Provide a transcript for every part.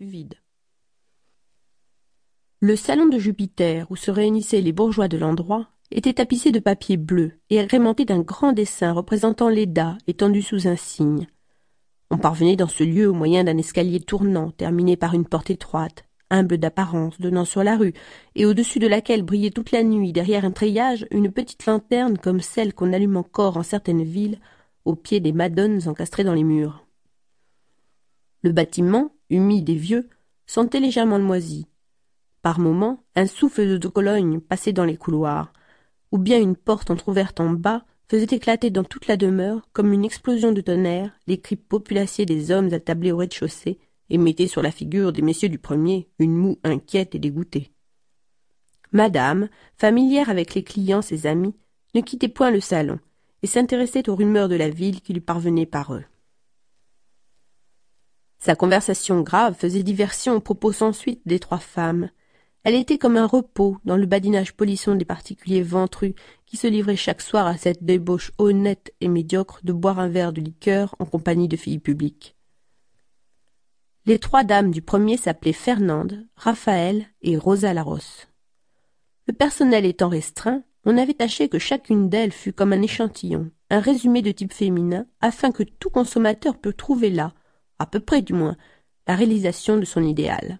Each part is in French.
vide. Le salon de Jupiter, où se réunissaient les bourgeois de l'endroit, était tapissé de papier bleu et agrémenté d'un grand dessin représentant Leda étendu sous un cygne. On parvenait dans ce lieu au moyen d'un escalier tournant terminé par une porte étroite, humble d'apparence, donnant sur la rue, et au-dessus de laquelle brillait toute la nuit, derrière un treillage, une petite lanterne comme celle qu'on allume encore en certaines villes, au pied des madones encastrées dans les murs. Le bâtiment, humide et vieux, sentait légèrement le moisi. Par moments, un souffle de Cologne passait dans les couloirs, ou bien une porte entr'ouverte en bas faisait éclater dans toute la demeure, comme une explosion de tonnerre, les cris populaciers des hommes attablés au rez-de-chaussée, et mettaient sur la figure des messieurs du premier une moue inquiète et dégoûtée. Madame, familière avec les clients, ses amis, ne quittait point le salon, et s'intéressait aux rumeurs de la ville qui lui parvenaient par eux. Sa conversation grave faisait diversion aux propos sans suite des trois femmes, elle était comme un repos dans le badinage polisson des particuliers ventrus qui se livraient chaque soir à cette débauche honnête et médiocre de boire un verre de liqueur en compagnie de filles publiques. Les trois dames du premier s'appelaient Fernande, Raphaël et Rosa Larosse. Le personnel étant restreint, on avait tâché que chacune d'elles fût comme un échantillon, un résumé de type féminin, afin que tout consommateur pût trouver là, à peu près du moins, la réalisation de son idéal.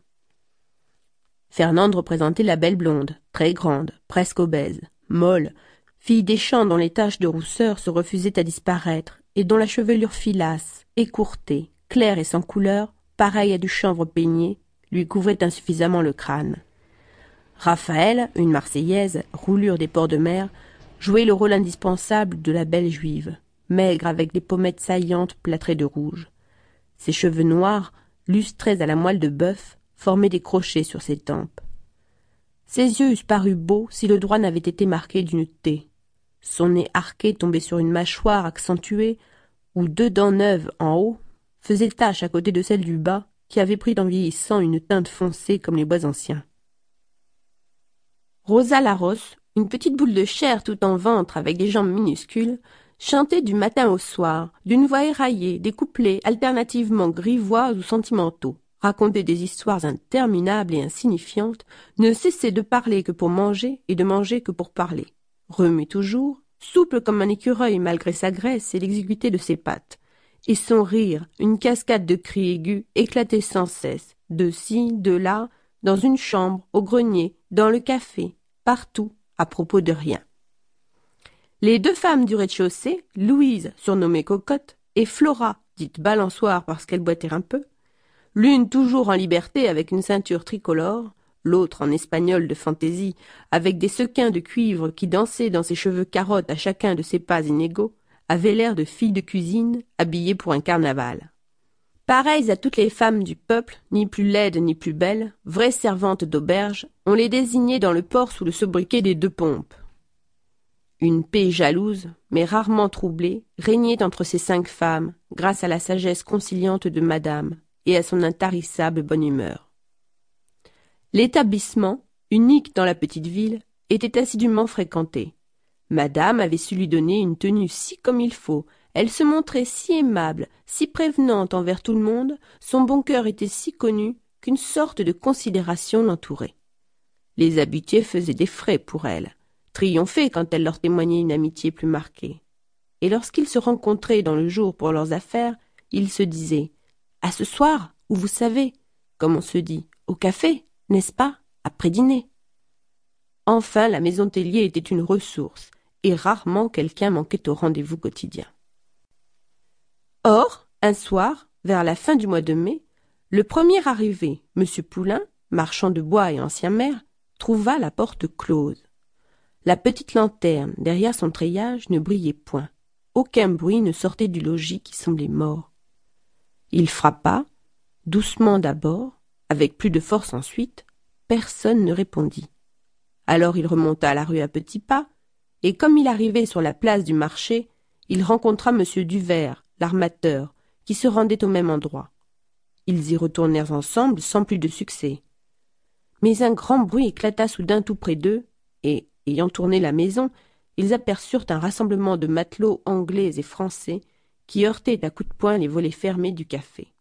Fernande représentait la belle blonde, très grande, presque obèse, molle, fille des champs dont les taches de rousseur se refusaient à disparaître, et dont la chevelure filasse, écourtée, claire et sans couleur, pareille à du chanvre peigné, lui couvrait insuffisamment le crâne. Raphaël, une Marseillaise, roulure des ports de mer, jouait le rôle indispensable de la belle juive, maigre avec des pommettes saillantes plâtrées de rouge. Ses cheveux noirs, lustrés à la moelle de bœuf, formaient des crochets sur ses tempes. Ses yeux eussent paru beaux si le droit n'avait été marqué d'une T. Son nez arqué tombé sur une mâchoire accentuée, où deux dents neuves en haut faisaient tache à côté de celle du bas, qui avait pris en vieillissant une teinte foncée comme les bois anciens. Rosa Larosse, une petite boule de chair tout en ventre avec des jambes minuscules, chantait du matin au soir, d'une voix éraillée, des couplets alternativement grivois ou sentimentaux racontait des histoires interminables et insignifiantes, ne cessait de parler que pour manger et de manger que pour parler. Remuait toujours, souple comme un écureuil malgré sa graisse et l'exiguïté de ses pattes. Et son rire, une cascade de cris aigus, éclatait sans cesse, de ci, de là, dans une chambre, au grenier, dans le café, partout, à propos de rien. Les deux femmes du rez-de-chaussée, Louise, surnommée Cocotte, et Flora, dite balançoire parce qu'elle boitait un peu, l'une toujours en liberté avec une ceinture tricolore, l'autre en espagnol de fantaisie, avec des sequins de cuivre qui dansaient dans ses cheveux carottes à chacun de ses pas inégaux, avait l'air de fille de cuisine habillée pour un carnaval. Pareilles à toutes les femmes du peuple, ni plus laides ni plus belles, vraies servantes d'auberge, on les désignait dans le port sous le sobriquet des deux pompes. Une paix jalouse, mais rarement troublée, régnait entre ces cinq femmes, grâce à la sagesse conciliante de madame, et à son intarissable bonne humeur. L'établissement, unique dans la petite ville, était assidûment fréquenté. Madame avait su lui donner une tenue si comme il faut, elle se montrait si aimable, si prévenante envers tout le monde, son bon cœur était si connu qu'une sorte de considération l'entourait. Les habitués faisaient des frais pour elle, triomphaient quand elle leur témoignait une amitié plus marquée. Et lorsqu'ils se rencontraient dans le jour pour leurs affaires, ils se disaient à ce soir, où vous savez, comme on se dit, au café, n'est-ce pas, après dîner? Enfin, la maison Tellier était une ressource, et rarement quelqu'un manquait au rendez-vous quotidien. Or, un soir, vers la fin du mois de mai, le premier arrivé, M. Poulain, marchand de bois et ancien maire, trouva la porte close. La petite lanterne, derrière son treillage, ne brillait point. Aucun bruit ne sortait du logis qui semblait mort. Il frappa, doucement d'abord, avec plus de force ensuite, personne ne répondit. Alors il remonta la rue à petits pas, et comme il arrivait sur la place du marché, il rencontra M. Duvert, l'armateur, qui se rendait au même endroit. Ils y retournèrent ensemble sans plus de succès. Mais un grand bruit éclata soudain tout près d'eux, et, ayant tourné la maison, ils aperçurent un rassemblement de matelots anglais et français qui heurtaient à coups de poing les volets fermés du café.